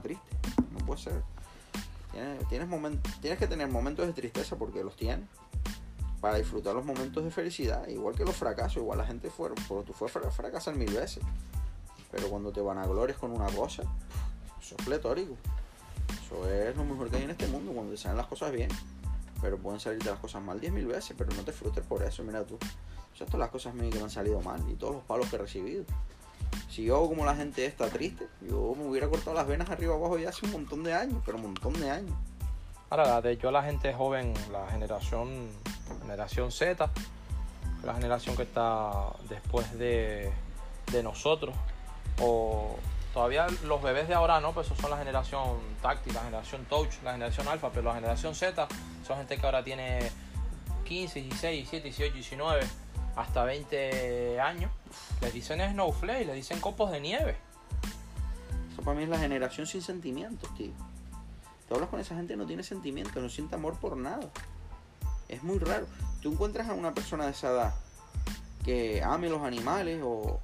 triste. No puede ser. Tienes, tienes, tienes que tener momentos de tristeza porque los tienes. Para disfrutar los momentos de felicidad. Igual que los fracasos. Igual la gente fue. Pero tú fue a fracasar mil veces. Pero cuando te van a glorias con una cosa, eso es pletórico. Eso es lo mejor que hay en este mundo. Cuando te salen las cosas bien. Pero pueden salirte las cosas mal diez mil veces. Pero no te frustres por eso. Mira tú. O sea, todas las cosas mías que me han salido mal. Y todos los palos que he recibido. Si yo como la gente está triste, yo me hubiera cortado las venas arriba abajo ya hace un montón de años, pero un montón de años. Ahora, de hecho, la gente joven, la generación, generación Z, la generación que está después de, de nosotros, o todavía los bebés de ahora no, pues esos son la generación táctil, la generación touch, la generación alfa, pero la generación Z son gente que ahora tiene 15, 16, 17, 18, 19, hasta 20 años. Les dicen snowflake, les dicen copos de nieve. Eso para mí es la generación sin sentimientos, tío. Tú hablas con esa gente y no tiene sentimientos, no siente amor por nada. Es muy raro. Tú encuentras a una persona de esa edad que ame los animales o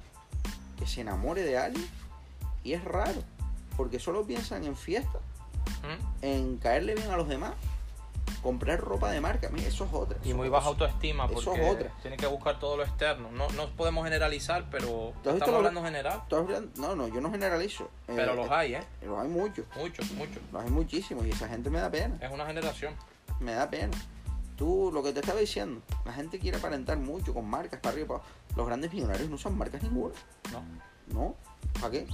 que se enamore de alguien y es raro, porque solo piensan en fiesta, ¿Mm? en caerle bien a los demás, comprar ropa de marca, mira, eso es otra. Y muy baja autoestima eso es porque otra. tiene que buscar todo lo externo. No, no podemos generalizar, pero ¿Tú has visto estamos lo- hablando general. No, no, yo no generalizo. Eh, Pero los hay, ¿eh? Los hay muchos, Muchos, muchos. los hay muchísimos y esa gente me da pena. Es una generación. me da pena. Tú, lo que te estaba diciendo, la gente quiere aparentar mucho con marcas para arriba. para. Los grandes millonarios no usan marcas ninguna. No, ¿No? ¿Para qué?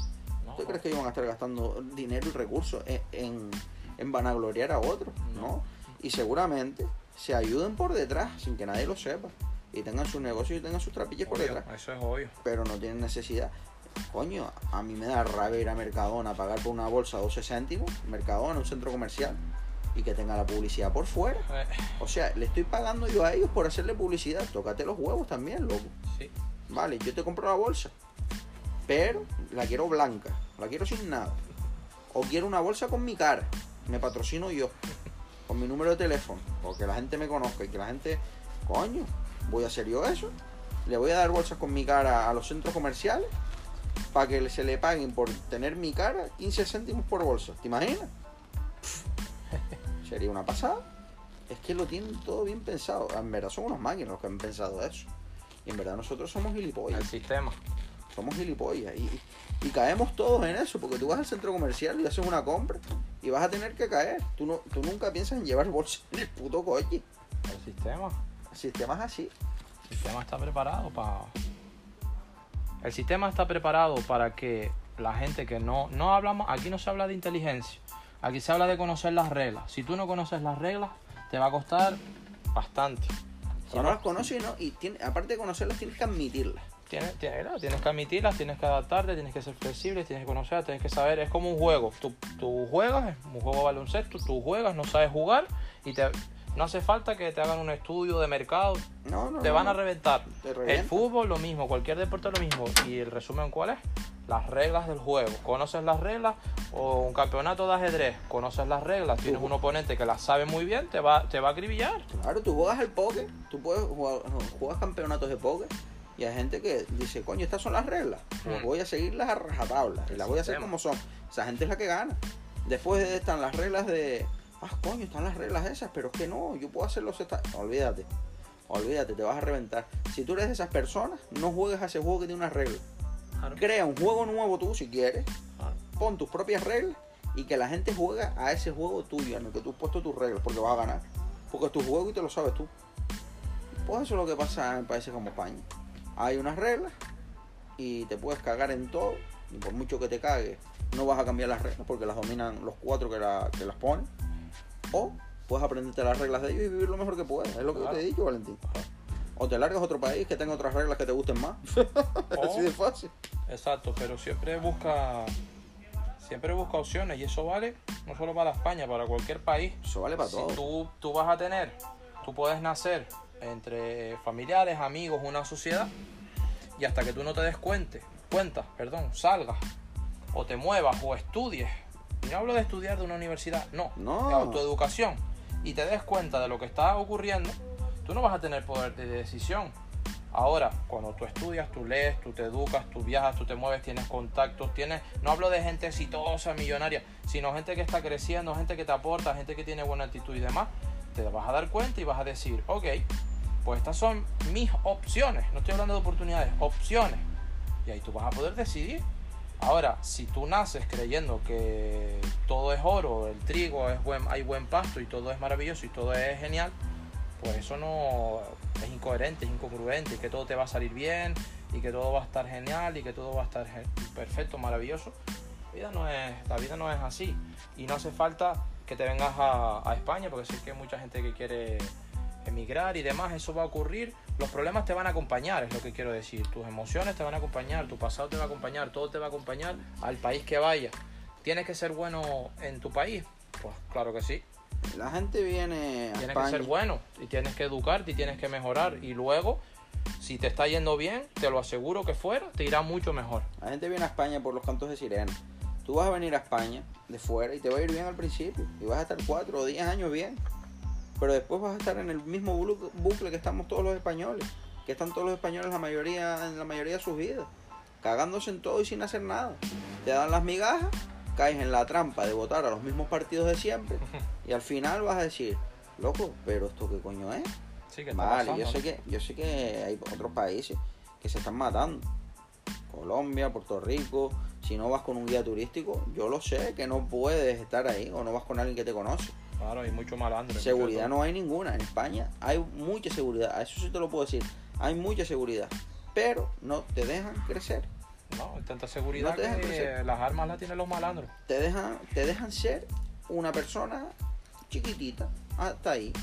no. ¿Tú crees que ellos van a estar gastando dinero y recursos en, en, en vanagloriar a otros? No. No. Y seguramente se ayuden por detrás sin que nadie lo sepa. Y tengan sus negocios y tengan sus trapillas por detrás. eso es obvio. Pero no tienen necesidad. Coño, a mí me da rabia ir a Mercadona a pagar por una bolsa 12 céntimos. Mercadona, un centro comercial. Y que tenga la publicidad por fuera. Eh, O sea, le estoy pagando yo a ellos por hacerle publicidad. Tócate los huevos también, loco. sí. Vale, yo te compro la bolsa. Pero la quiero blanca. La quiero sin nada. O quiero una bolsa con mi cara. Me patrocino yo. Con mi número de teléfono. Porque la gente me conozca y que la gente. Coño, voy a hacer yo eso. Le voy a dar bolsas con mi cara a los centros comerciales. Para que se le paguen por tener mi cara 15 céntimos por bolsa. ¿Te imaginas? Sería una pasada. Es que lo tienen todo bien pensado. En verdad son unos máquinas los que han pensado eso. Y en verdad nosotros somos gilipollas. El sistema. Somos gilipollas. Y, y- y caemos todos en eso. Porque tú vas al centro comercial y haces una compra. Y vas a tener que caer. Tú, no, tú nunca piensas en llevar bolsa en el puto coche. El sistema. El sistema es así. El sistema está preparado para. El sistema está preparado para que la gente que no. No hablamos. Aquí no se habla de inteligencia. Aquí se habla de conocer las reglas. Si tú no conoces las reglas, te va a costar bastante. Si no las conoces, ¿no? y tiene- aparte de conocerlas, tienes que admitirlas. Tienes, tienes, tienes que admitirlas, tienes que adaptarte, tienes que ser flexible, tienes que conocer, tienes que saber. Es como un juego. Tú, tú juegas, es un juego de baloncesto, tú juegas, no sabes jugar y te, no hace falta que te hagan un estudio de mercado. No, no. Te van a reventar. El fútbol lo mismo, cualquier deporte lo mismo. ¿Y el resumen cuál es? Las reglas del juego. ¿Conoces las reglas? O un campeonato de ajedrez, conoces las reglas, tienes un oponente que las sabe muy bien, te va, te va a acribillar. Claro, tú juegas al póker, tú puedes jugar, juegas campeonatos de póker y hay gente que dice, coño, estas son las reglas, pues voy a seguirlas a rajatabla y las voy a hacer como son. Esa gente es la que gana. Después están las reglas de, ah, coño, están las reglas esas, pero es que no, yo puedo hacerlos esta... Olvídate, olvídate, te vas a reventar. Si tú eres de esas personas, no juegues a ese juego que tiene unas reglas. Crea un juego nuevo tú si quieres, pon tus propias reglas y que la gente juegue a ese juego tuyo, en el que tú has puesto tus reglas, porque vas a ganar. Porque es tu juego y te lo sabes tú. Pues eso es lo que pasa en países como España. Hay unas reglas y te puedes cagar en todo. Y por mucho que te cagues, no vas a cambiar las reglas porque las dominan los cuatro que, la- que las ponen. O puedes aprenderte las reglas de ellos y vivir lo mejor que puedas. Es lo que yo Claro. te he dicho, Valentín. O te largas a otro país que tenga otras reglas que te gusten más. Así de fácil. Exacto, pero siempre busca siempre busca opciones y eso vale no solo para España, para cualquier país. Eso vale para Si todo. tú, tú vas a tener, tú puedes nacer entre familiares, amigos, una sociedad y hasta que tú no te des cuenta, cuenta, perdón, salgas o te muevas o estudies. No hablo de estudiar de una universidad, no, No. de autoeducación y te des cuenta de lo que está ocurriendo, tú no vas a tener poder de decisión. Ahora, cuando tú estudias, tú lees, tú te educas, tú viajas, tú te mueves, tienes contactos, tienes, no hablo de gente exitosa, millonaria, sino gente que está creciendo, gente que te aporta, gente que tiene buena actitud y demás, te vas a dar cuenta y vas a decir, ok, pues estas son mis opciones, no estoy hablando de oportunidades, opciones. Y ahí tú vas a poder decidir. Ahora, si tú naces creyendo que todo es oro, el trigo es buen, hay buen pasto y todo es maravilloso y todo es genial, pues eso no es incoherente, es incongruente, que todo te va a salir bien y que todo va a estar genial y que todo va a estar perfecto, maravilloso. La vida no es, la vida no es así y no hace falta que te vengas a, a España porque sé que hay mucha gente que quiere emigrar y demás, eso va a ocurrir. Los problemas te van a acompañar, es lo que quiero decir. Tus emociones te van a acompañar, tu pasado te va a acompañar, todo te va a acompañar al país que vaya. ¿Tienes que ser bueno en tu país? Pues claro que sí. La gente viene a Tienes que ser bueno y tienes que educarte y tienes que mejorar. Y luego, si te está yendo bien, te lo aseguro que fuera, te irá mucho mejor. La gente viene a España por los cantos de sirena. Tú vas a venir a España de fuera y te va a ir bien al principio. Y vas a estar cuatro o diez años bien. Pero después vas a estar en el mismo bucle que estamos todos los españoles. Que están todos los españoles la mayoría, en la mayoría de sus vidas. Cagándose en todo y sin hacer nada. Te dan las migajas caes en la trampa de votar a los mismos partidos de siempre y al final vas a decir, loco, pero esto qué coño es? vale, yo sé que yo sé que hay otros países que se están matando. Colombia, Puerto Rico, si no vas con un guía turístico, yo lo sé que no puedes estar ahí o no vas con alguien que te conoce. Claro, hay mucho malandro. Seguridad no hay ninguna. En España hay mucha seguridad. Eso sí te lo puedo decir. Hay mucha seguridad. Pero no te dejan crecer. No, hay tanta seguridad que las armas las tienen los malandros. Te dejan, te dejan ser una persona chiquitita, hasta ahí,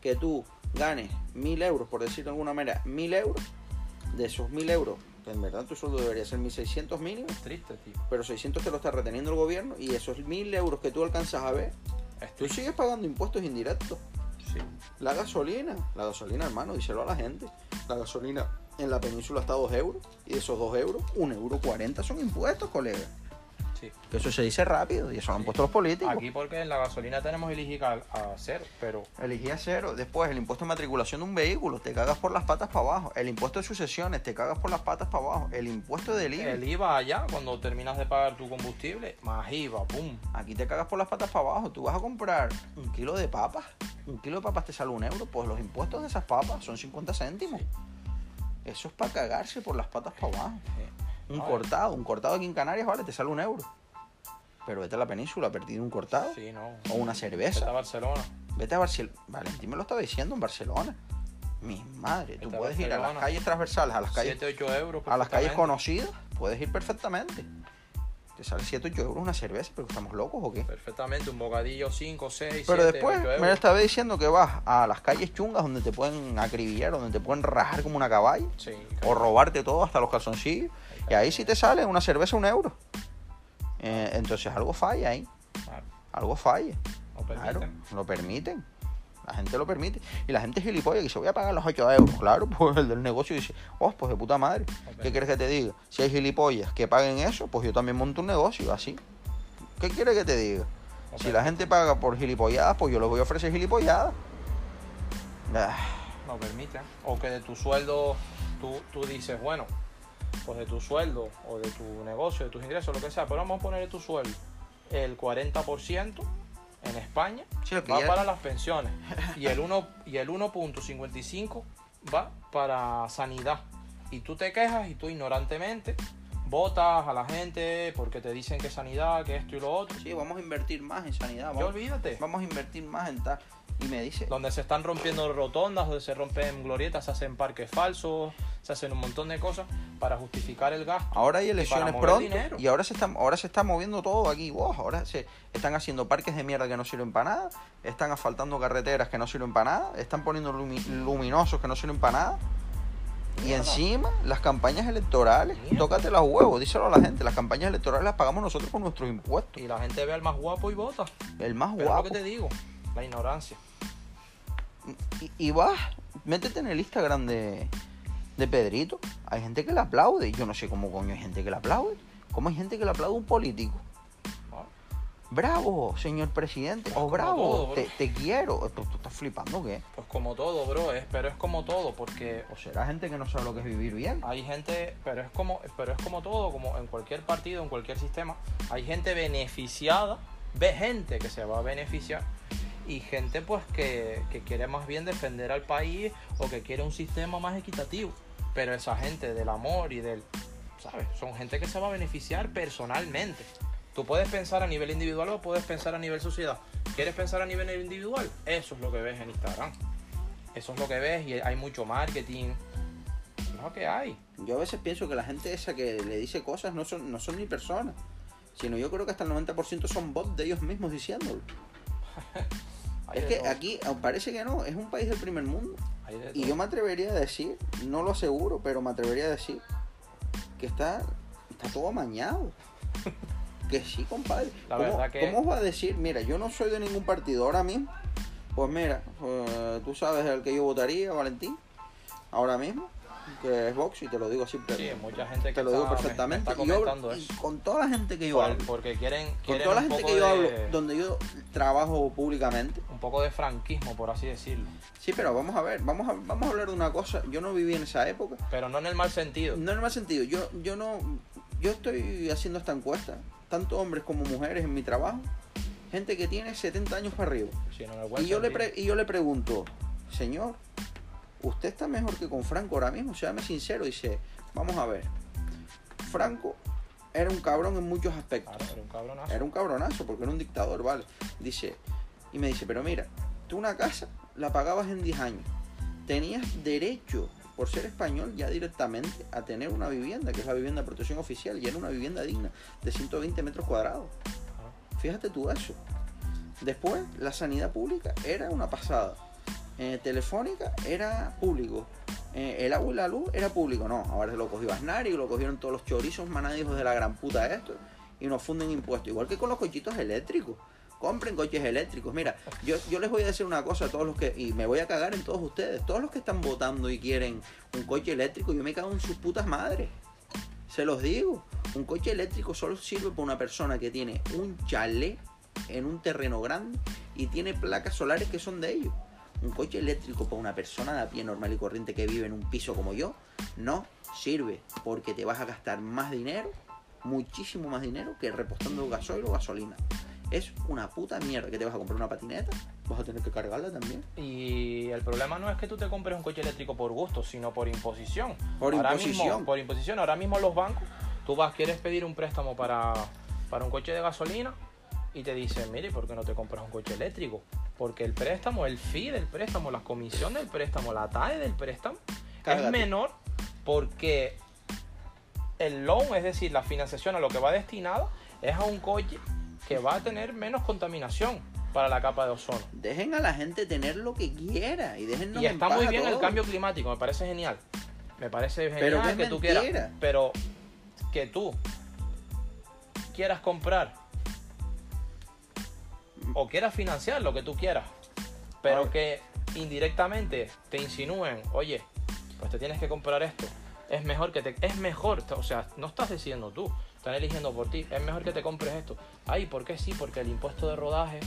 que tú ganes mil euros, por decirlo de alguna manera, mil euros, de esos mil euros, que en verdad tu sueldo debería ser 1600 mínimo. triste, tío. Pero 600 te lo está reteniendo el gobierno y esos mil euros que tú alcanzas a ver, tú sigues pagando impuestos indirectos. Sí. La gasolina, la gasolina, hermano, díselo a la gente. La gasolina en la península está 2 euros y de esos 2 euros, 1 euro 40 son impuestos, colega. Sí. Que eso se dice rápido y eso lo han puesto los políticos. Aquí porque en la gasolina tenemos elegir a, cero, pero... Elegí a cero. Después el impuesto de matriculación de un vehículo, te cagas por las patas para abajo. El impuesto de sucesiones, te cagas por las patas para abajo. El impuesto del IVA. El IVA allá, cuando terminas de pagar tu combustible, más IVA, pum. Aquí te cagas por las patas para abajo. Tú vas a comprar un kilo de papas. Un kilo de papas te sale un euro. Pues los impuestos de esas papas son 50 céntimos. Eso es para cagarse por las patas para abajo. Un cortado, un cortado aquí en Canarias, vale, te sale un euro. Pero vete a la península a un cortado. Sí, no. O una cerveza. Vete a Barcelona. Vete a Barcelona. Valentín me lo estaba diciendo en Barcelona. Mi madre, tú puedes ir a las calles transversales, a las calles. 7, 8 euros. A las calles conocidas, puedes ir perfectamente te sale 7, 8 euros una cerveza, pero estamos locos o qué? Perfectamente, un bocadillo 5, 6, Pero después me estaba diciendo que vas a las calles chungas donde te pueden acribillar, donde te pueden rajar como una caballa, o robarte todo, hasta los calzoncillos, y ahí sí te sale una cerveza un euro. Eh, entonces algo falla ahí. Algo falla. Lo permiten. Claro, lo permiten. La gente lo permite. Y la gente es gilipollas que dice, voy a pagar los 8 euros. Claro, pues el del negocio dice, oh, pues de puta madre. ¿Qué quieres que te diga? Si hay gilipollas que paguen eso, pues yo también monto un negocio así. ¿Qué quieres que te diga? Si la gente paga por gilipolladas, pues yo les voy a ofrecer gilipolladas. Ah. No permite. O que de tu sueldo tú, tú dices, bueno, pues de tu sueldo o de tu negocio, de tus ingresos, lo que sea, pero vamos a poner de tu sueldo el 40% en España va para las pensiones y el 1 y el 1.55 va para sanidad. Y tú te quejas y tú ignorantemente votas a la gente porque te dicen que sanidad, que esto y lo otro. Sí, vamos a invertir más en sanidad. Vamos, olvídate. Vamos a invertir más en tal. Y me dice. Donde se están rompiendo rotondas, donde se rompen glorietas, se hacen parques falsos, se hacen un montón de cosas para justificar el gasto. Ahora hay elecciones pronto y ahora se está ahora se está moviendo todo aquí. ahora se están haciendo parques de mierda que no sirven para nada, están asfaltando carreteras que no sirven para nada, están poniendo luminosos que no sirven para nada. Y encima, las campañas electorales, tócate los huevos, díselo a la gente, las campañas electorales las pagamos nosotros con nuestros impuestos. Y la gente ve al más guapo y vota. El más guapo. Es lo que te digo, la ignorancia. Y, y vas, métete en el Instagram de, de Pedrito, hay gente que le aplaude. Yo no sé cómo coño hay gente que le aplaude. ¿Cómo hay gente que le aplaude a un político? bravo, señor presidente, Pues o como bravo, todo, te, te quiero. ¿Tú, tú estás flipando qué? Pues como todo, bro, es, pero es como todo, porque O será gente que no sabe lo que es vivir bien. hay gente, pero es como, pero es como todo, como en cualquier partido, en cualquier sistema, hay gente beneficiada, ve gente que se va a beneficiar y gente pues que, que quiere más bien defender al país o que quiere un sistema más equitativo. Pero esa gente del amor y del, ¿sabes? Son gente que se va a beneficiar personalmente. Tú puedes pensar a nivel individual o puedes pensar a nivel sociedad. ¿Quieres pensar a nivel individual? Eso es lo que ves en Instagram. Eso es lo que ves y hay mucho marketing. Lo que hay. Yo a veces pienso que la gente esa que le dice cosas no son, no son ni personas, sino yo creo que hasta el 90% son bots de ellos mismos diciéndolo. Es que aquí aun parece que no, es un país del primer mundo. de Y yo me atrevería a decir, no lo aseguro, pero me atrevería a decir que está, está todo amañado. Que sí, compadre. La ¿Cómo, verdad que- ¿Cómo va a decir? Mira, yo no soy de ningún partido ahora mismo. Pues mira, eh, tú sabes el que yo votaría, Valentín, ahora mismo, que es Vox, y te lo digo así, Sí, mucha gente que te lo digo está, perfectamente. está Y yo- con toda la gente que yo Por- hablo, porque quieren, con quieren toda la gente que yo de- hablo, donde yo trabajo públicamente, un poco de franquismo, por así decirlo. sí, pero vamos a ver, vamos a, vamos a hablar de una cosa. Yo no viví en esa época. Pero no en el mal sentido. No en el mal sentido, yo, yo no, yo estoy haciendo esta encuesta, tanto hombres como mujeres en mi trabajo, gente que tiene 70 años para arriba. el buen Y yo, le pre- y yo le pregunto, señor, ¿usted está mejor que con Franco ahora mismo? Séame sincero, dice, vamos a ver, Franco era un cabrón en muchos aspectos. Claro, era un cabronazo. Era un cabronazo porque era un dictador, ¿vale? Dice, y me dice, pero mira, tú una casa la pagabas en 10 años. Tenías derecho, por ser español, ya directamente a tener una vivienda, que es la vivienda de protección oficial, y era una vivienda digna de 120 metros cuadrados. Fíjate tú eso. Después, la sanidad pública era una pasada. Eh, telefónica era público. Eh, el agua y la luz era público. No, ahora se lo cogió Aznar y lo cogieron todos los chorizos manadijos de la gran puta esto. Y nos funden impuestos. Igual que con los cochitos eléctricos. Compren coches eléctricos. Mira, yo, yo les voy a decir una cosa a todos los que. Y me voy a cagar en todos ustedes. Todos los que están votando y quieren un coche eléctrico, yo me cago en sus putas madres. Se los digo. Un coche eléctrico solo sirve para una persona que tiene un chalet en un terreno grande y tiene placas solares que son de ellos. Un coche eléctrico para una persona de a pie normal y corriente que vive en un piso como yo no sirve porque te vas a gastar más dinero, muchísimo más dinero que repostando gasoil o gasolina. Es una puta mierda que te vas a comprar una patineta, vas a tener que cargarla también. Y el problema no es que tú te compres un coche eléctrico por gusto, sino por imposición. Por Ahora imposición. Mismo, por imposición. Ahora mismo los bancos, tú vas, quieres pedir un préstamo para, para un coche de gasolina y te dicen, mire, ¿por qué no te compras un coche eléctrico? Porque el préstamo, el fee del préstamo, la comisión del préstamo, la TAE del préstamo es menor porque el loan, es decir, la financiación a lo que va destinada es a un coche que va a tener menos contaminación para la capa de ozono. Dejen a la gente tener lo que quiera y déjennos Y en está paz muy bien el cambio climático, me parece genial. Me parece genial Pero que tú quieras. Pero que tú quieras comprar o quieras financiar lo que tú quieras, pero Ah. que indirectamente te insinúen, oye, pues te tienes que comprar esto. Es mejor que te. Es mejor, o sea, no estás decidiendo tú, están eligiendo por ti. Es mejor que te compres esto. Ay, ¿por qué sí? Porque el impuesto de rodaje,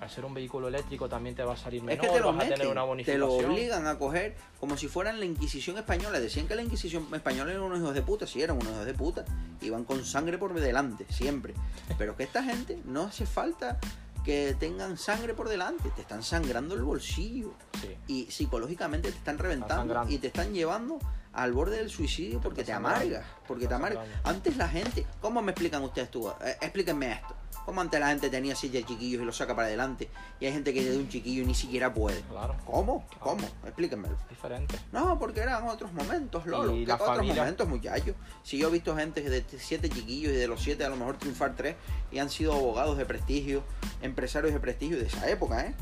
al ser un vehículo eléctrico, también te va a salir Es menor, que te lo vas a tener meten, una te bonificación. lo obligan a coger como si fueran la Inquisición española. Decían que la Inquisición española eran unos hijos de puta, sí, eran unos hijos de puta. Iban con sangre por delante, siempre. Pero que esta gente no hace falta que tengan sangre por delante, te están sangrando el bolsillo Sí. y psicológicamente te están reventando y te están llevando al borde del suicidio porque te amargas, porque te amargas. Antes la gente, ¿cómo me explican ustedes tú? Eh, explíquenme esto. ¿Cómo antes la gente tenía silla de chiquillos y lo saca para adelante y hay gente que de un chiquillo y ni siquiera puede? Claro, ¿Cómo? ¿Cómo? Explíquenmelo. diferente. No, porque eran otros momentos, Lolo. Y ¿Qué la otros familia- momentos, muchachos? Si yo he visto gente de siete chiquillos y de los siete a lo mejor triunfar tres y han sido abogados de prestigio, empresarios de prestigio de esa época, ¿eh?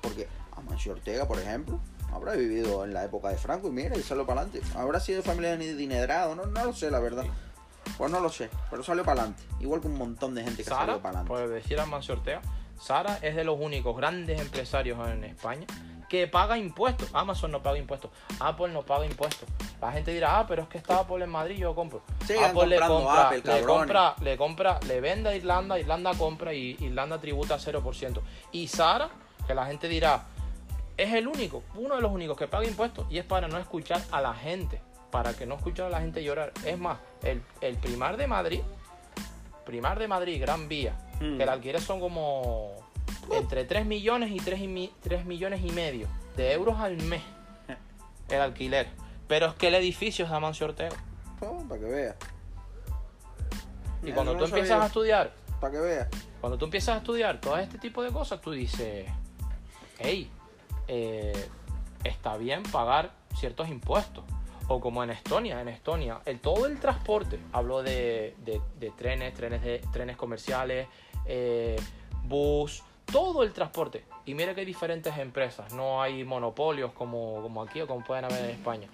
Porque Amancio Ortega, por ejemplo, habrá vivido en la época de Franco y mira, y salió para adelante. Habrá sido familia de dinedrado, no, no lo sé, la verdad. Pues no lo sé, pero salió para adelante. Igual que un montón de gente que Sara, salió para adelante. por decir a Mancio Ortega, Sara es de los únicos grandes empresarios en España que paga impuestos. Amazon no paga impuestos. Apple no paga impuestos. La gente dirá, ah, pero es que está Apple en Madrid, yo compro. Sigan Apple le compra, Apple, le compra, le compra, le vende a Irlanda, Irlanda compra y Irlanda tributa 0%. Y Sara, que la gente dirá, es el único, uno de los únicos que paga impuestos y es para no escuchar a la gente, para que no escuchar a la gente llorar. Es más, el, el primar de Madrid, primar de Madrid, Gran Vía, Mm. que el alquiler son como entre 3 millones y 3, y mi- 3 millones y medio de euros al mes el alquiler. Pero es que el edificio es de Amancio Ortega. Oh, para que veas. Y cuando no tú empiezas sabía. a estudiar, Para que veas. cuando tú empiezas a estudiar todo este tipo de cosas, tú dices, hey, eh, está bien pagar ciertos impuestos. O como en Estonia, en Estonia, el, todo el transporte, hablo de, de- de trenes, trenes, de, trenes comerciales, eh, bus, todo el transporte. Y mira que hay diferentes empresas, no hay monopolios como, como aquí o como pueden haber en España.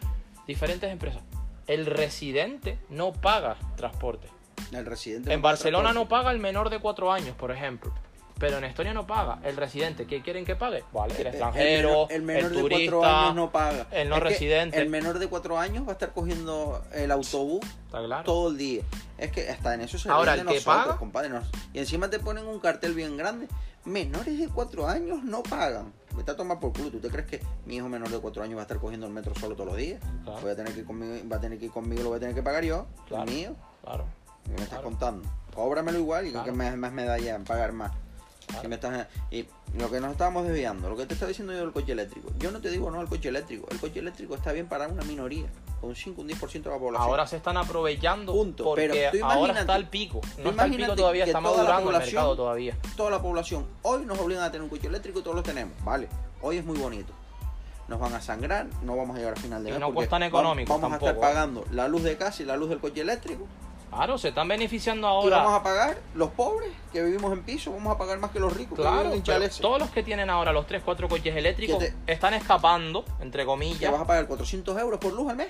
Diferentes empresas. El residente no paga transporte. El residente. En no Barcelona no paga el menor de cuatro años, por ejemplo. Pero en Estonia no paga. El residente, ¿qué quieren que pague? Vale, el extranjero, el menor, el menor el de cuatro años no paga. el no Es residente. El menor de cuatro años va a estar cogiendo el autobús Está claro. todo el día. Es que hasta en eso se Ahora, el que nosotros, paga- compadre. nos- Y encima te ponen un cartel bien grande. Menores de cuatro años no pagan. Vete a tomar por culo. ¿Tú te crees que mi hijo menor de cuatro años va a estar cogiendo el metro solo todos los días? Claro. Voy a tener que ir conmigo, va a tener que ir conmigo, lo voy a tener que pagar yo. Claro. El mío. Claro. ¿Qué me estás contando? Cóbramelo igual y que más, más me da ya en pagar más. Claro. Si me estás- y lo que nos estábamos desviando, lo que te estaba diciendo yo del coche eléctrico. Yo no te digo no al coche eléctrico. El coche eléctrico está bien para una minoría, un 5, un 10% de la población. Ahora se están aprovechando Punto. porque Pero tú ahora está el pico. No está el pico todavía, está madurando el mercado todavía. Toda la población hoy nos obligan a tener un coche eléctrico y todos lo tenemos. Vale, hoy es muy bonito. Nos van a sangrar, no vamos a llegar a final de Y mes. no porque cuestan económicos Vamos a estar. ¿eh? pagando la luz de casa y la luz del coche eléctrico. Claro, se están beneficiando Y vamos ahora. a pagar los pobres que vivimos en piso, vamos a pagar más que los ricos Claro, en todos los que tienen ahora los 3, 4 coches eléctricos están escapando, entre comillas, vas a pagar 400 euros por luz al mes.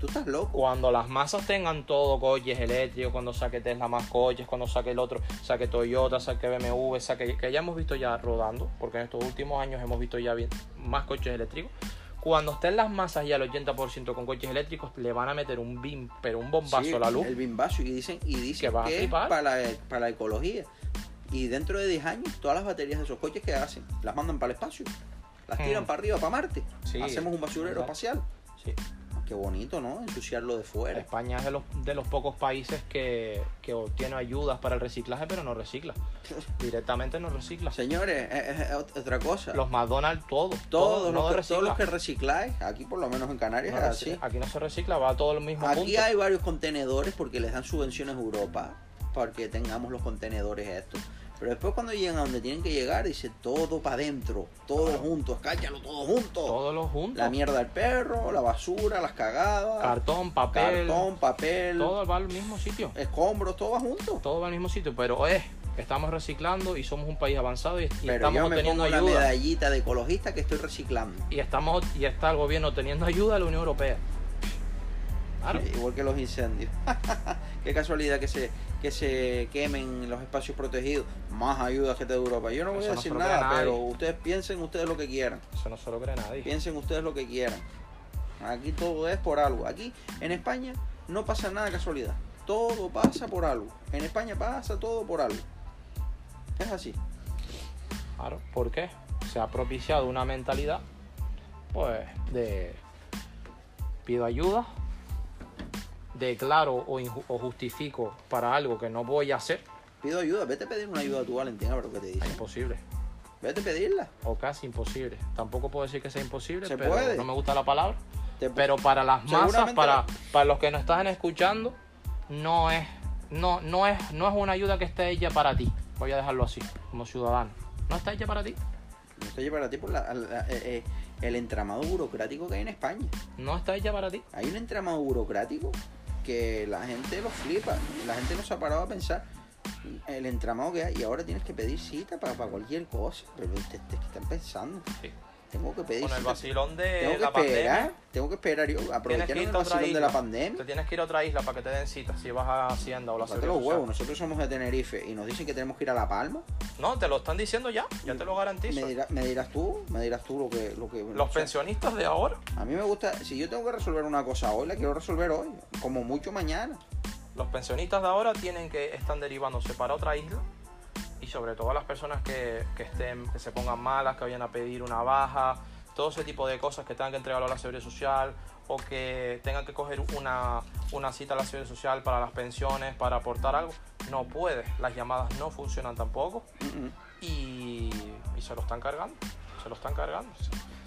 Tú estás loco. Cuando las masas tengan todo coches eléctricos, cuando saque Tesla más coches, cuando saque el otro, saque Toyota, saque BMW, saque que ya hemos visto ya rodando, porque en estos últimos años hemos visto ya bien- más coches eléctricos. Cuando estén las masas ya al 80% con coches eléctricos, le van a meter un bim, pero un bombazo Sí, a la luz. El bimbazo. Y dicen, y dicen Que que es para la, para la ecología. Y dentro de 10 años, todas las baterías de esos coches que hacen, las mandan para el espacio. Las tiran Mm. para arriba, para Marte. Sí, Hacemos un basurero espacial. Sí. Qué bonito, ¿no? Ensuciarlo de fuera. España es de los, de los pocos países que, que obtiene ayudas para el reciclaje, pero no recicla. Directamente no recicla. Señores, ot- otra cosa. Los McDonald's, todo. todos, todo, no los todos los que recicláis, aquí por lo menos en Canarias No es así. Aquí no se recicla, va todo al mismo Aquí punto. hay varios contenedores porque les dan subvenciones a Europa para que tengamos los contenedores estos. Pero después cuando llegan a donde tienen que llegar, dice todo para adentro, todo Claro. junto, escáchalo todo junto. Todos los juntos. La mierda del perro, la basura, las cagadas, Cartón, papel, cartón, papel, todo va al mismo sitio. escombros, todo va junto. Todo va al mismo sitio, pero es, estamos reciclando y somos un país avanzado y, y Pero estamos yo me obteniendo pongo la ayuda. medallita de ecologista que estoy reciclando. Y estamos y está el gobierno teniendo ayuda de la Unión Europea. Claro. Igual que los incendios. Qué casualidad que se, que se quemen los espacios protegidos. Más ayudas que te de Europa. Yo no voy Eso a decir nada, pero ustedes piensen ustedes lo que quieran. Eso no se lo cree nadie. Piensen ustedes lo que quieran. Aquí todo es por algo. Aquí en España no pasa nada de casualidad. Todo pasa por algo. En España pasa todo por algo. Es así. Claro, ¿por qué? Se ha propiciado una mentalidad, pues, de pido ayuda, declaro o, o justifico para algo que no voy a hacer, Pido ayuda. Vete a pedir una ayuda a tu Valentina, pero que te es dice. imposible. Vete a pedirla. O casi imposible. Tampoco puedo decir que sea imposible, Se pero puede. no me gusta la palabra. Te- Pero para las masas, para, la- para los que nos están escuchando, no es, no, no es, no es una ayuda que esté hecha para ti. Voy a dejarlo así, como ciudadano. No está hecha para ti. No estoy llevando a ti por la- la- eh, eh, el entramado burocrático que hay en España. No está hecha para ti. Hay un entramado burocrático que la gente lo flipa. La gente no se ha parado a pensar el entramado que hay y ahora tienes que pedir cita para, cualquier cosa. Pero ustedes ¿qué están pensando. Tengo que pedir Con el vacilón de Tengo que la esperar, pandemia. tengo que esperar yo, aprovechar el vacilón de la pandemia. Te tienes que ir a otra isla para que te den cita si vas a Hacienda o la Seguridad los huevos, nosotros somos de Tenerife y nos dicen que tenemos que ir a La Palma. No, te lo están diciendo ya, ya te lo garantizo. Me, dirá- me dirás tú, me dirás tú lo que... Lo que Los pensionistas de ahora, A mí me gusta, si yo tengo que resolver una cosa hoy, la quiero resolver hoy, como mucho mañana. los pensionistas de ahora tienen que están derivándose para otra isla y sobre todo las personas que, que estén que se pongan malas, que vayan a pedir una baja, todo ese tipo de cosas que tengan que entregarlo a la seguridad social o que tengan que coger una, una cita a la seguridad social para las pensiones, para aportar algo, no puede, las llamadas no funcionan tampoco y, y se lo están cargando, se lo están cargando.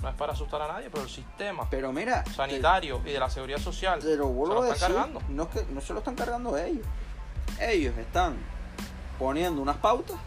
No es para asustar a nadie, pero el sistema Pero mira, te- sanitario y de la seguridad social te, lo se lo a están decir, cargando. no es que no se lo están cargando ellos. Ellos están poniendo unas pautas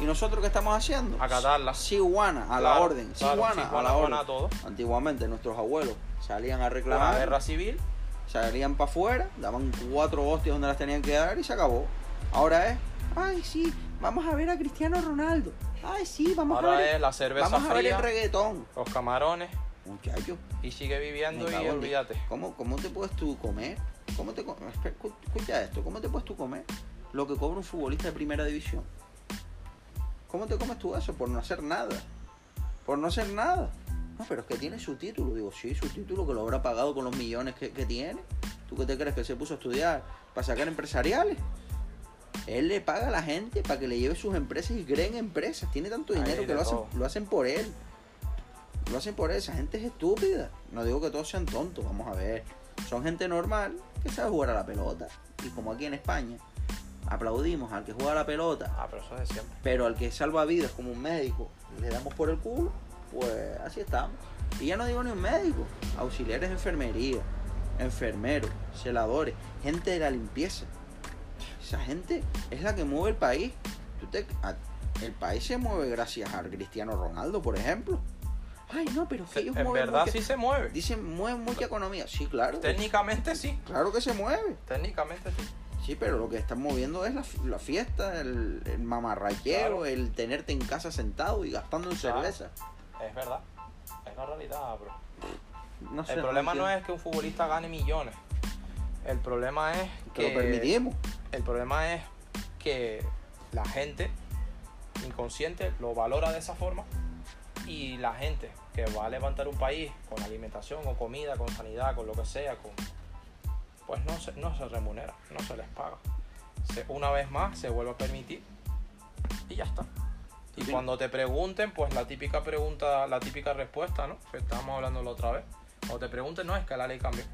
y nosotros qué estamos haciendo? Acatarlas. Siguana a la orden, claro, Siguana a la orden. a todo. Antiguamente nuestros abuelos salían a reclamar, guerra civil, salían para afuera, daban cuatro hostias donde las tenían que dar y se acabó. Ahora es, ay sí, vamos a ver a Cristiano Ronaldo. Ay sí, vamos a ahora ver, es la cerveza vamos a ver fría, el reggaetón. los camarones Muchacho, y sigue viviendo y olvídate. ¿Cómo, ¿Cómo te puedes tú comer? ¿Cómo te Escucha esto, ¿cómo te puedes tú comer lo que cobra un futbolista de primera división? ¿Cómo te comes tú eso? Por no hacer nada. Por no hacer nada. No, pero es que tiene su título. Digo, sí, su título que lo habrá pagado con los millones que, que tiene. ¿Tú qué te crees que se puso a estudiar para sacar empresariales? Él le paga a la gente para que le lleve sus empresas y creen empresas. Tiene tanto dinero que lo hacen, lo hacen por él. Lo hacen por él. Esa gente es estúpida. No digo que todos sean tontos. Vamos a ver. Son gente normal que sabe jugar a la pelota. Y como aquí en España aplaudimos al que juega la pelota, Ah, pero eso es de siempre. pero al que salva vidas como un médico le damos por el culo, pues así estamos. Y ya no digo ni un médico, auxiliares de enfermería, enfermeros, celadores, gente de la limpieza. Esa gente es la que mueve el país. Tú te- a- el país se mueve gracias a Cristiano Ronaldo, por ejemplo. Ay, no, pero que ellos En mueven verdad mucha- sí se mueve. Dicen, mueven mucha economía. Sí, claro. Técnicamente sí. Claro que se mueve. Técnicamente sí. Sí, pero lo que están moviendo es la, fi- la fiesta, el, el mamarrachero, Claro. el tenerte en casa sentado y gastando en Claro. cerveza. Es verdad. Es la realidad, bro. No sé, El problema no entiendo. es que un futbolista gane millones. El problema es que que. lo permitimos. El problema es que la gente inconsciente lo valora de esa forma y la gente que va a levantar un país con alimentación, con comida, con sanidad, con lo que sea, con pues no se, no se remunera, no se les paga. Se- una vez más se vuelve a permitir y ya está. Y Sí. cuando te pregunten, pues la típica pregunta, la típica respuesta, ¿no? Que estábamos hablando la otra vez. Cuando te pregunten, no, es que la ley cambió.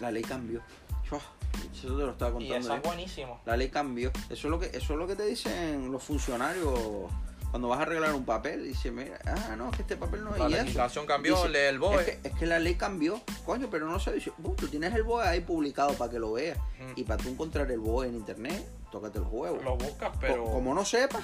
La ley cambió. Eso te lo estaba contando. yo. es buenísimo. La ley cambió. Eso es lo que eso es lo que te dicen los funcionarios cuando vas a arreglar un papel. Dice, mira, ah, no, es que este papel no es La legislación cambió, Dice, lee el BOE. Es que, es que la ley cambió, coño, pero no se dice, "Bu, tú tienes el BOE ahí publicado para que lo veas. Mm. Y para tú encontrar el BOE en internet, tócate los huevos. Lo buscas, Co- pero... Como no sepas,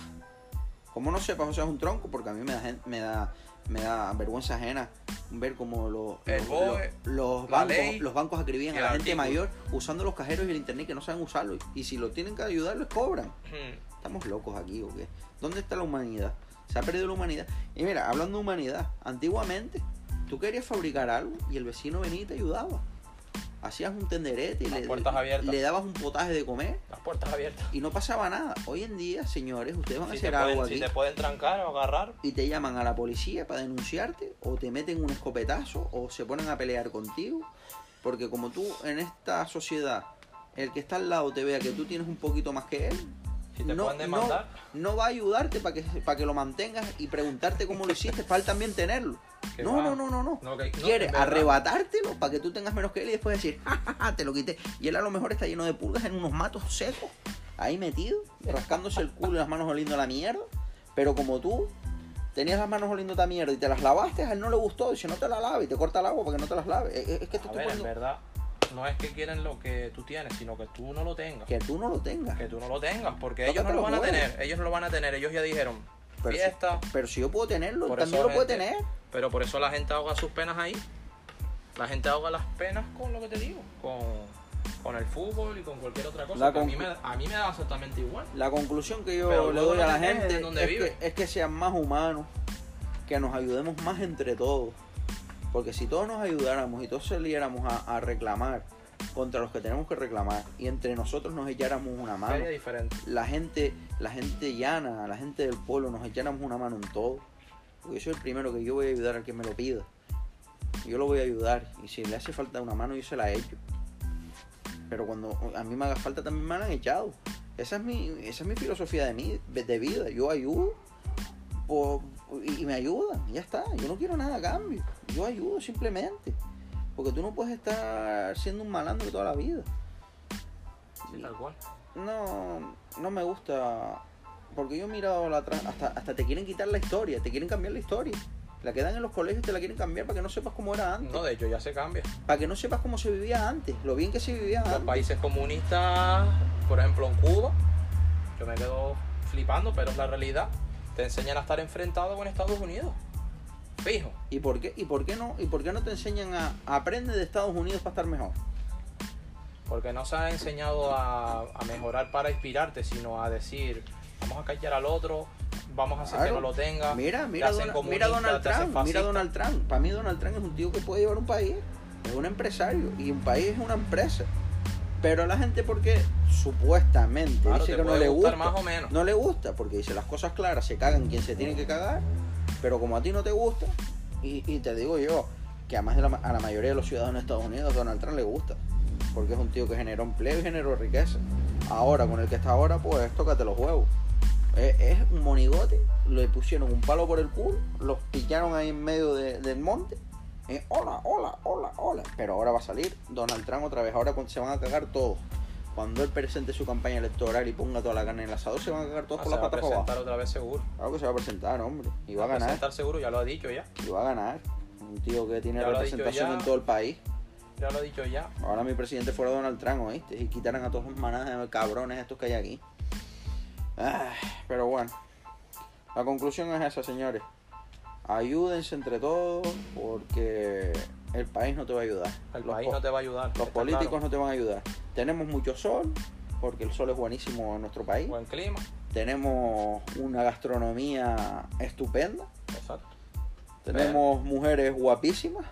como no sepas, o sea, es un tronco, porque a mí me da, me da, me da vergüenza ajena ver cómo los, El los, BOE, los- los la bancos, ley los bancos acribían y a la el gente artículo. mayor usando los cajeros y el internet que no saben usarlo. Y si lo tienen que ayudar, les cobran. Hmm. Estamos locos aquí, ¿o qué? ¿Dónde está la humanidad? Se ha perdido la humanidad. Y mira, hablando de humanidad, antiguamente tú querías fabricar algo y el vecino venía y te ayudaba. Hacías un tenderete y Las le, le dabas un potaje de comer Las puertas abiertas. y no pasaba nada. Hoy en día, señores, ustedes van a Si hacer algo pueden, aquí si te pueden trancar o agarrar, y te llaman a la policía para denunciarte o te meten un escopetazo o se ponen a pelear contigo. Porque como tú en esta sociedad, el que está al lado te vea que tú tienes un poquito más que él, si te no, no, no va a ayudarte para que, para que lo mantengas y preguntarte cómo lo hiciste para él también tenerlo. No, va. no, no, no, no. No, Quiere arrebatártelo para que tú tengas menos que él y después decir, "Ja, ja, ja, te lo quité. Y él a lo mejor está lleno de pulgas en unos matos secos, ahí metido, rascándose el culo y las manos oliendo a la mierda. Pero como tú tenías las manos oliendo a mierda y te las lavaste, a él no le gustó. Dice, no te la laves y te corta el agua para que no te las laves. Es, es que A estoy ver, en poniendo verdad, no es que quieren lo que tú tienes, sino que tú no lo tengas. que tú no lo tengas. Que tú no lo tengas, porque ellos no lo van a tener. Ellos no lo van a tener. Ellos ya dijeron, Pero si- fiesta. Pero si yo puedo tenerlo, Por también lo puede gente, tener. Pero por eso la gente ahoga sus penas ahí. La gente ahoga las penas con lo que te digo, con, con el fútbol y con cualquier otra cosa. Que a, mí me, a mí me da exactamente igual. La conclusión que yo le doy a la gente donde es vive. que, es que sean más humanos, que nos ayudemos más entre todos. Porque si todos nos ayudáramos y todos saliéramos a, a reclamar contra los que tenemos que reclamar y entre nosotros nos echáramos una mano, la gente, la gente llana, la gente del pueblo nos echáramos una mano en todo. Porque yo soy el primero que yo voy a ayudar al que me lo pida. Yo lo voy a ayudar. Y si le hace falta una mano, yo se la echo. Pero cuando a mí me haga falta también me la han echado. Esa es mi, esa es mi filosofía de, mí, de vida. Yo ayudo por- y y me ayudan. Ya está. Yo no quiero nada a cambio. Yo ayudo simplemente. Porque tú no puedes estar siendo un malandro toda la vida. Sí, tal cual. No, no me gusta. Porque yo he mirado la tra- hasta, hasta te quieren quitar la historia, te quieren cambiar la historia. La que dan en los colegios te la quieren cambiar para que no sepas cómo era antes. No, de hecho ya se cambia. Para que no sepas cómo se vivía antes, lo bien que se vivía Los antes. países comunistas, por ejemplo en Cuba, yo me quedo flipando, pero es la realidad. Te enseñan a estar enfrentado con Estados Unidos. Fijo. ¿Y por qué, y por qué no, y por qué no te enseñan a aprender de Estados Unidos para estar mejor? Porque no se ha enseñado a, a mejorar para inspirarte, sino a decir, vamos a callar al otro, vamos a hacer que no lo tenga. Mira, mira, Donald, mira Donald Trump, mira. Donald Trump. Para mí Donald Trump es un tío que puede llevar un país, es un empresario y un país es una empresa. Pero a la gente porque supuestamente Claro, dice que no le gusta, más o menos. no le gusta porque dice las cosas claras, se cagan quien se tiene que cagar, pero como a ti no te gusta y, y te digo yo que además de la, a la mayoría de los ciudadanos de Estados Unidos Donald Trump le gusta porque es un tío que generó empleo y generó riqueza. Ahora con el que está ahora pues tócate los huevos. Es, es un monigote, le pusieron un palo por el culo, los pillaron ahí en medio de- del monte. Eh, hola, hola, hola, hola. Pero ahora va a salir Donald Trump otra vez. Ahora se van a cagar todos. Cuando él presente su campaña electoral y ponga toda la carne en el asador, se van a cagar todos Ah, por se las va a patas para abajo. presentar otra vez seguro. Claro que se va a presentar, hombre. Y va a Se ganar. presentar seguro, ya lo ha dicho ya. Y va a ganar. Un tío que tiene Ya representación en todo el país. Ya lo ha dicho ya. Ahora mi presidente fuera Donald Trump, ¿oíste? Y quitaran a todos los manadas cabrones estos que hay aquí. Pero bueno. La conclusión es esa, señores. Ayúdense entre todos porque el país no te va a ayudar. El Los país no te va a ayudar. Los políticos claro. no te van a ayudar. Tenemos mucho sol, porque el sol es buenísimo en nuestro país. Buen clima. Tenemos una gastronomía estupenda. Exacto. Tenemos mujeres guapísimas.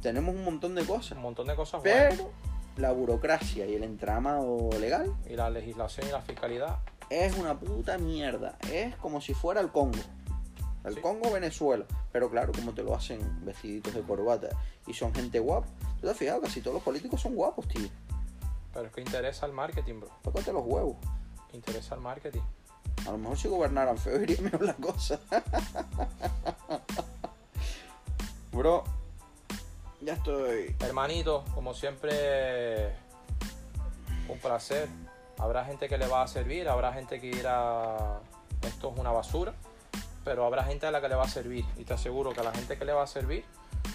Tenemos un montón de cosas. Un montón de cosas buenas. Pero la burocracia y el entramado legal Y la legislación y la fiscalidad. es una puta mierda. Es como si fuera el Congo. El Sí. Congo, Venezuela. Pero claro, como te lo hacen vestiditos de corbata y son gente guapa. ¿Tú te has fijado? Casi todos los políticos son guapos, tío. Pero es que interesa el marketing, bro. Tócate los huevos. Interesa el marketing. A lo mejor si gobernaran feo iría mejor la cosa. Bro, ya estoy. Hermanito, como siempre, un placer. Habrá gente que le va a servir, habrá gente que dirá esto es una basura, pero habrá gente a la que le va a servir. Y te aseguro que a la gente que le va a servir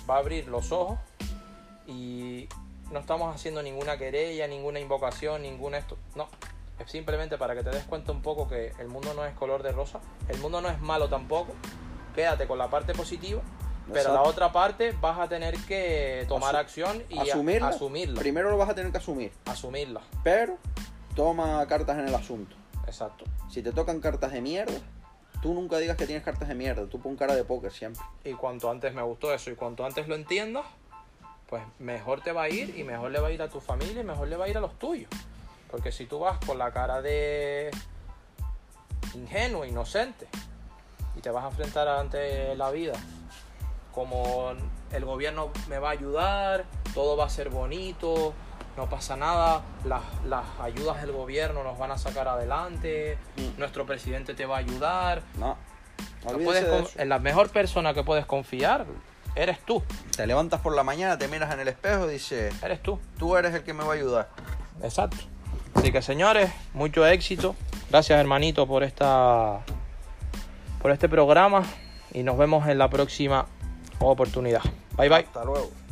va a abrir los ojos y no estamos haciendo ninguna querella, ninguna invocación, ningún esto. No, es simplemente para que te des cuenta un poco que el mundo no es color de rosa, el mundo no es malo tampoco. Quédate con la parte positiva, pero Exacto. la otra parte vas a tener que tomar Asu- acción y asumirla. asumirla. Primero lo vas a tener que asumir. Asumirla, Pero toma cartas en el asunto. exacto. Si te tocan cartas de mierda, tú nunca digas que tienes cartas de mierda. Tú pon cara de póker siempre. Y cuanto antes me gustó eso y cuanto antes lo entiendas, pues mejor te va a ir y mejor le va a ir a tu familia y mejor le va a ir a los tuyos. Porque si tú vas con la cara de ingenuo, inocente, y te vas a enfrentar ante la vida como el gobierno me va a ayudar, todo va a ser bonito, no pasa nada, las, las ayudas del gobierno nos van a sacar adelante, Mm. nuestro presidente te va a ayudar, No. no puedes en la mejor persona que puedes confiar eres tú, Te levantas por la mañana, te miras en el espejo y dices, eres tú. tú eres el que me va a ayudar. Exacto. Así que señores, mucho éxito. Gracias hermanito por esta por este programa y nos vemos en la próxima oportunidad. Bye bye. Hasta luego.